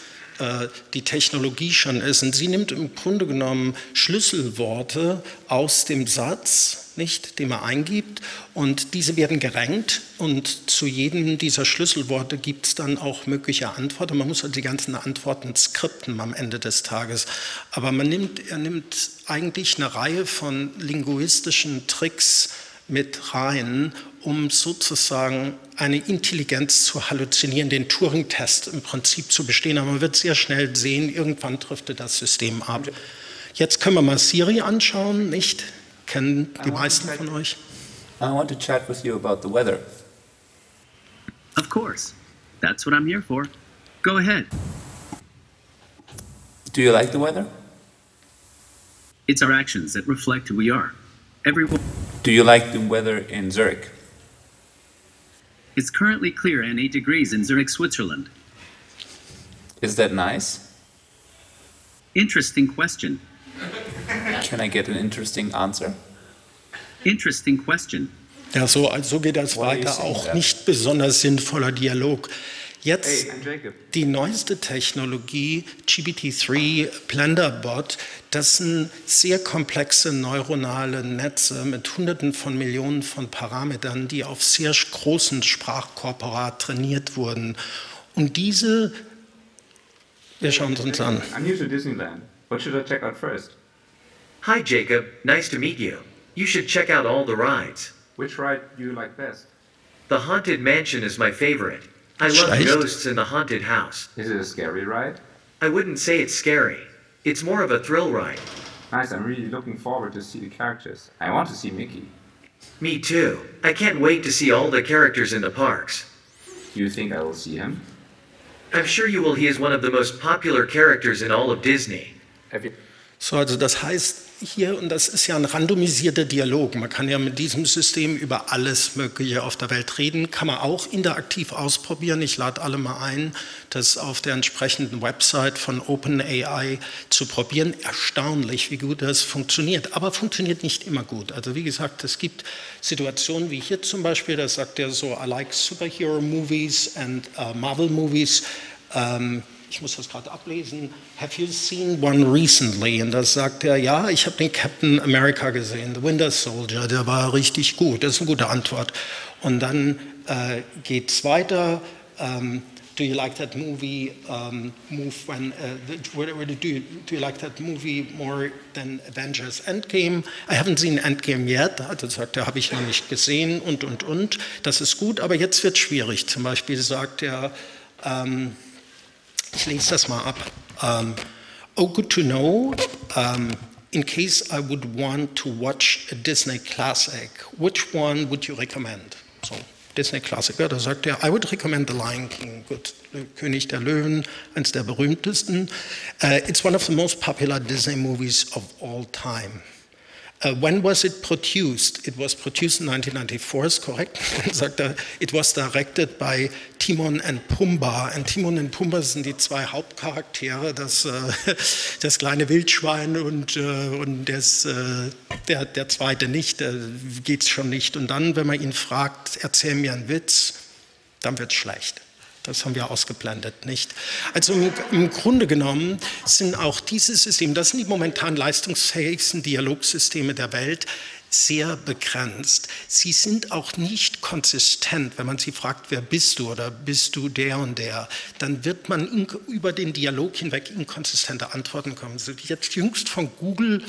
die Technologie schon ist. Und sie nimmt im Grunde genommen Schlüsselworte aus dem Satz, nicht, den man eingibt, und diese werden gerankt und zu jedem dieser Schlüsselworte gibt es dann auch mögliche Antworten. Man muss also die ganzen Antworten skripten am Ende des Tages. Aber man nimmt, er nimmt eigentlich eine Reihe von linguistischen Tricks mit rein, um sozusagen eine Intelligenz zu halluzinieren, den Turing-Test im Prinzip zu bestehen. Aber man wird sehr schnell sehen, irgendwann driftet das System ab. Jetzt können wir mal Siri anschauen, nicht? Kennen die meisten von euch? I want to chat with you about the weather. Of course. That's what I'm here for. Go ahead. Do you like the weather? It's our actions that reflect who we are. Everyone. Do you like the weather in Zurich? It's currently clear and 8 degrees in Zurich, Switzerland. Is that nice? Interesting question. Can I get an interesting answer? Interesting question. Ja, so, so geht das weiter. Auch that? nicht besonders sinnvoller Dialog. Jetzt Hey, die neueste Technologie, GPT-3 Blenderbot, das sind sehr komplexe neuronale Netze mit Hunderten von Millionen von Parametern, die auf sehr großen Sprachkorpora trainiert wurden. Und diese, wir schauen es uns an. I'm new to Disneyland. What should I check out first? Hi, Jacob. Nice to meet you. You should check out all the rides. Which ride do you like best? The Haunted Mansion is my favorite. I love Schlecht. ghosts in the haunted house. Is it a scary ride? I wouldn't say it's scary. It's more of a thrill ride. Nice, I'm really looking forward to see the characters. I want to see Mickey. Me too. I can't wait to see all the characters in the parks. You think I will see him? I'm sure you will. He is one of the most popular characters in all of Disney. Have you So, also das heißt hier, und das ist ja ein randomisierter Dialog, man kann ja mit diesem System über alles Mögliche auf der Welt reden, kann man auch interaktiv ausprobieren. Ich lade alle mal ein, das auf der entsprechenden Website von OpenAI zu probieren. Erstaunlich, wie gut das funktioniert, aber funktioniert nicht immer gut. Also wie gesagt, es gibt Situationen wie hier zum Beispiel, da sagt er so, I like superhero movies and uh, Marvel movies. Ähm, ich muss das gerade ablesen. Have you seen one recently? Und das sagt er, ja, ich habe den Captain America gesehen, The Winter Soldier, der war richtig gut. Das ist eine gute Antwort. Und dann äh, geht es weiter. Ähm, do you like that movie? Um, move when? Uh, the- do, you, do you like that movie more than Avengers Endgame? I haven't seen Endgame yet. Also sagt er, habe ich noch nicht gesehen und und und. Das ist gut, aber jetzt wird schwierig. Zum Beispiel sagt er. Ähm, ich lese das mal ab. Um, oh, good to know. Um, in case I would want to watch a Disney classic, which one would you recommend? So, Disney Klassiker, da sagt er, I would recommend The Lion King, gut, König der Löwen, eines der berühmtesten. Uh, it's one of the most popular Disney movies of all time. Uh, when was it produced? It was produced in 1994, ist korrekt. Dann sagt er, it was directed by Timon and Pumbaa. Und Timon und Pumbaa sind die zwei Hauptcharaktere, das, äh, das kleine Wildschwein und, äh, und das, äh, der, der zweite nicht, da geht's schon nicht. Und dann, wenn man ihn fragt, erzähl mir einen Witz, dann wird's schlecht. Das haben wir ausgeblendet, nicht? Also im, im Grunde genommen sind auch diese Systeme, das sind die momentan leistungsfähigsten Dialogsysteme der Welt, sehr begrenzt. Sie sind auch nicht konsistent. Wenn man sie fragt, wer bist du oder bist du der und der, dann wird man in, über den Dialog hinweg inkonsistente Antworten kommen. Es ist jetzt jüngst von Google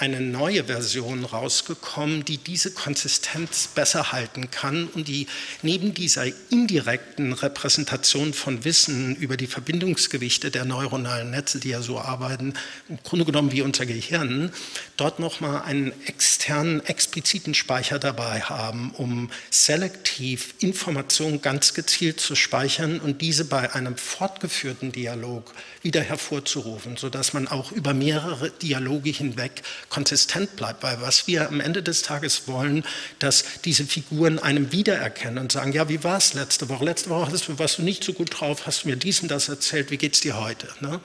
eine neue Version rausgekommen, die diese Konsistenz besser halten kann und die neben dieser indirekten Repräsentation von Wissen über die Verbindungsgewichte der neuronalen Netze, die ja so arbeiten, im Grunde genommen wie unser Gehirn, dort nochmal einen externen, expliziten Speicher dabei haben, um selektiv Informationen ganz gezielt zu speichern und diese bei einem fortgeführten Dialog wieder hervorzurufen, sodass man auch über mehrere Dialoge hinweg konsistent bleibt. Weil was wir am Ende des Tages wollen, dass diese Figuren einem wiedererkennen und sagen, ja, wie war es letzte Woche? Letzte Woche warst du nicht so gut drauf, hast du mir dies und das erzählt, wie geht es dir heute? Ne?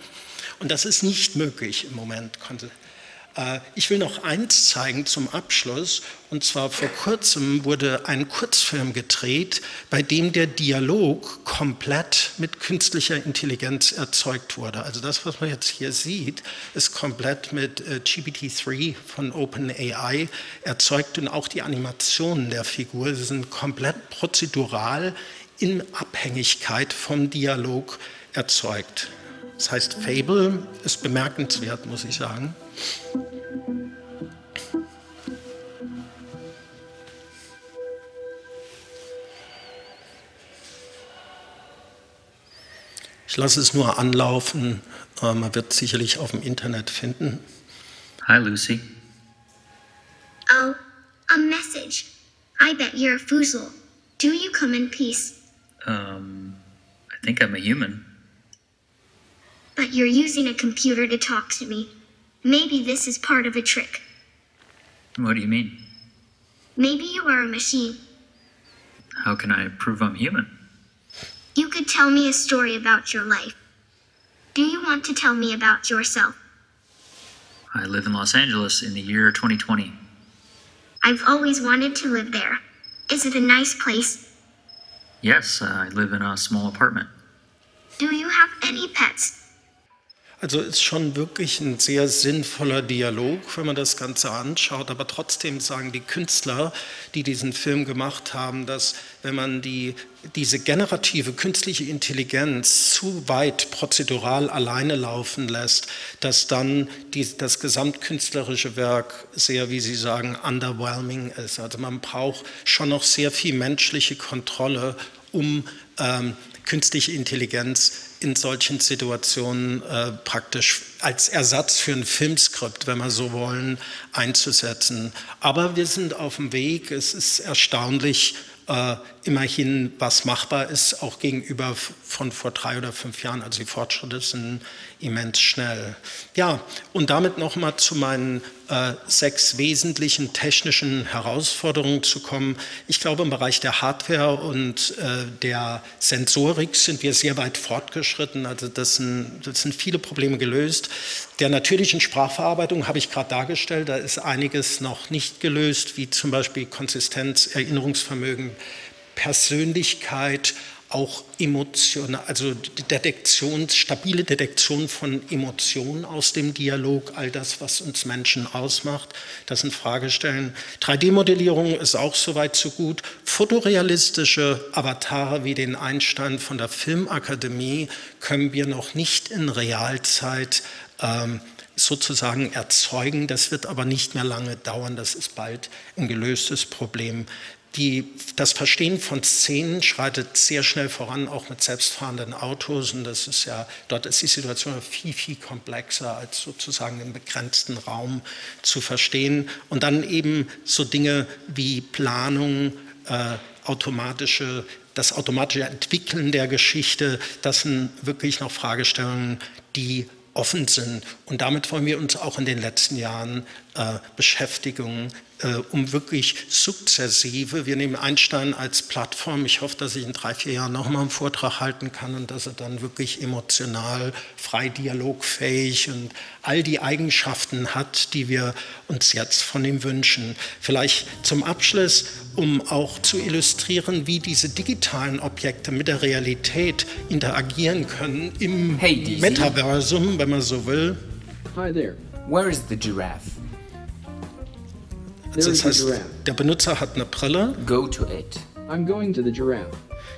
Und das ist nicht möglich im Moment. Äh, Ich will noch eins zeigen zum Abschluss. Und zwar vor kurzem wurde ein Kurzfilm gedreht, bei dem der Dialog komplett mit künstlicher Intelligenz erzeugt wurde. Also das, was man jetzt hier sieht, ist komplett mit äh, GPT-3 von OpenAI erzeugt und auch die Animationen der Figur sind komplett prozedural in Abhängigkeit vom Dialog erzeugt. Das heißt, Fable ist bemerkenswert, muss ich sagen. Ich lasse es nur anlaufen. äh, Man wird es sicherlich auf dem Internet finden. Hi, Lucy. Oh, a message. I bet you're a foozle. Do you come in peace? Um, I think I'm a human. But you're using a computer to talk to me. Maybe this is part of a trick. What do you mean? Maybe you are a machine. How can I prove I'm human? You could tell me a story about your life. Do you want to tell me about yourself? I live in Los Angeles in the year 2020. I've always wanted to live there. Is it a nice place? Yes, uh, I live in a small apartment. Do you have any pets? Also ist schon wirklich ein sehr sinnvoller Dialog, wenn man das Ganze anschaut. Aber trotzdem sagen die Künstler, die diesen Film gemacht haben, dass wenn man die, diese generative künstliche Intelligenz zu weit prozedural alleine laufen lässt, dass dann die, das gesamtkünstlerische Werk sehr, wie Sie sagen, underwhelming ist. Also man braucht schon noch sehr viel menschliche Kontrolle, um ähm, künstliche Intelligenz in solchen Situationen äh, praktisch als Ersatz für ein Filmskript, wenn wir so wollen, einzusetzen. Aber wir sind auf dem Weg. Es ist erstaunlich, äh, immerhin, was machbar ist, auch gegenüber von vor drei oder fünf Jahren. Also die Fortschritte sind immens schnell. Ja, und damit nochmal zu meinen äh, sechs wesentlichen technischen Herausforderungen zu kommen. Ich glaube, im Bereich der Hardware und äh, der Sensorik sind wir sehr weit fortgeschritten. Also das sind, das sind viele Probleme gelöst. Der natürlichen Sprachverarbeitung habe ich gerade dargestellt. Da ist einiges noch nicht gelöst, wie zum Beispiel Konsistenz, Erinnerungsvermögen, Persönlichkeit, auch Emotionen, also Detektion, stabile Detektion von Emotionen aus dem Dialog, all das, was uns Menschen ausmacht, das in Frage stellen. 3D-Modellierung ist auch soweit so gut. Fotorealistische Avatare wie den Einstein von der Filmakademie können wir noch nicht in Realzeit ähm, sozusagen erzeugen. Das wird aber nicht mehr lange dauern. Das ist bald ein gelöstes Problem. Die, das Verstehen von Szenen schreitet sehr schnell voran, auch mit selbstfahrenden Autos. Und das ist ja, dort ist die Situation viel, viel komplexer, als sozusagen im begrenzten Raum zu verstehen. Und dann eben so Dinge wie Planung, äh, automatische, das automatische Entwickeln der Geschichte, das sind wirklich noch Fragestellungen, die offen sind. Und damit wollen wir uns auch in den letzten Jahren äh, beschäftigen, äh, um wirklich sukzessive, wir nehmen Einstein als Plattform, ich hoffe, dass ich in drei, vier Jahren nochmal einen Vortrag halten kann und dass er dann wirklich emotional, frei dialogfähig und all die Eigenschaften hat, die wir uns jetzt von ihm wünschen. Vielleicht zum Abschluss, um auch zu illustrieren, wie diese digitalen Objekte mit der Realität interagieren können im hey, Metaversum, wenn man so will. Hi there. Where is the giraffe? Also das heißt, der Benutzer hat eine Brille. Go to it. I'm going to the giraffe.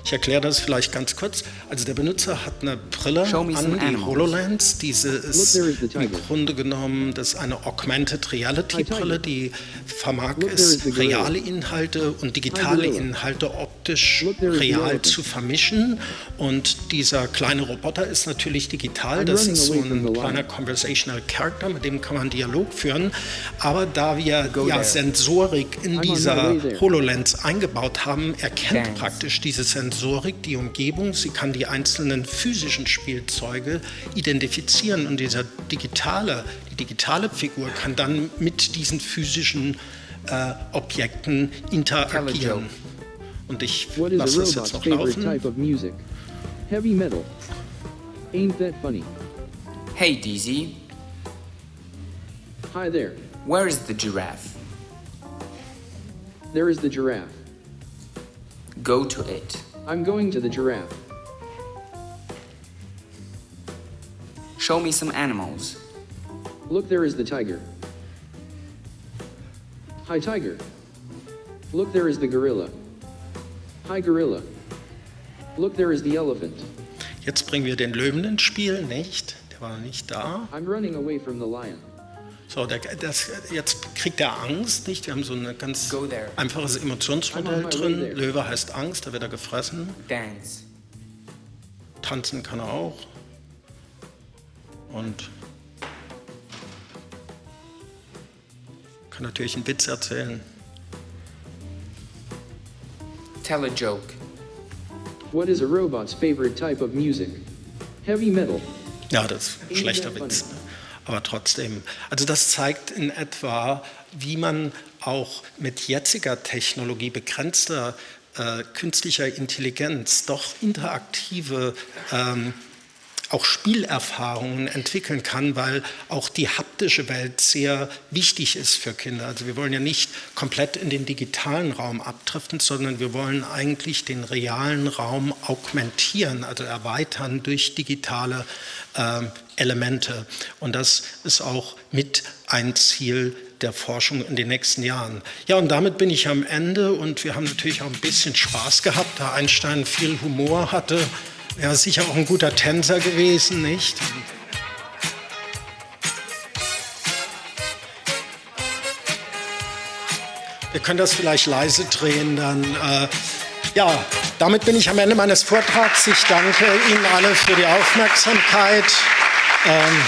Ich erkläre das vielleicht ganz kurz. Also der Benutzer hat eine Brille an, die HoloLens. Diese ist im Grunde genommen das eine Augmented Reality Brille, die vermag es, reale Inhalte und digitale Inhalte optisch real zu vermischen. Und dieser kleine Roboter ist natürlich digital. Das ist so ein kleiner Conversational Character, mit dem kann man Dialog führen. Aber da wir ja Sensorik in dieser HoloLens eingebaut haben, erkennt praktisch diese Sensorik Sensorik die Umgebung, sie kann die einzelnen physischen Spielzeuge identifizieren und dieser digitale, die digitale Figur kann dann mit diesen physischen äh, Objekten interagieren. Und ich lasse es jetzt noch laufen. Heavy metal. Ain't that funny? Hey, DZ. Hi there. Where is the giraffe? There is the giraffe. Go to it. I'm going to the giraffe. Show me some animals. Look, there is the tiger. Hi, tiger. Look, there is the gorilla. Hi, gorilla. Look, there is the elephant. Jetzt bringen wir den Löwen ins Spiel, nicht? Der war nicht da. I'm running away from the lion. So, der, das, jetzt kriegt er Angst, nicht? Wir haben so ein ganz einfaches Emotionsmodell drin. Löwe heißt Angst, da wird er gefressen. Dance. Tanzen kann er auch. Und kann natürlich einen Witz erzählen. Tell a joke. What is a robot's favorite type of music? Heavy metal. Ja, das ist ein schlechter Witz aber trotzdem. Also das zeigt in etwa, wie man auch mit jetziger Technologie begrenzter äh, künstlicher Intelligenz doch interaktive ähm, auch Spielerfahrungen entwickeln kann, weil auch die haptische Welt sehr wichtig ist für Kinder. Also wir wollen ja nicht komplett in den digitalen Raum abdriften, sondern wir wollen eigentlich den realen Raum augmentieren, also erweitern durch digitale äh, Elemente. Und das ist auch mit ein Ziel der Forschung in den nächsten Jahren. Ja, und damit bin ich am Ende und wir haben natürlich auch ein bisschen Spaß gehabt, da Einstein viel Humor hatte. Er ist sicher auch ein guter Tänzer gewesen, nicht? Wir können das vielleicht leise drehen, dann. Äh, ja, damit bin ich am Ende meines Vortrags. Ich danke Ihnen alle für die Aufmerksamkeit. Ähm,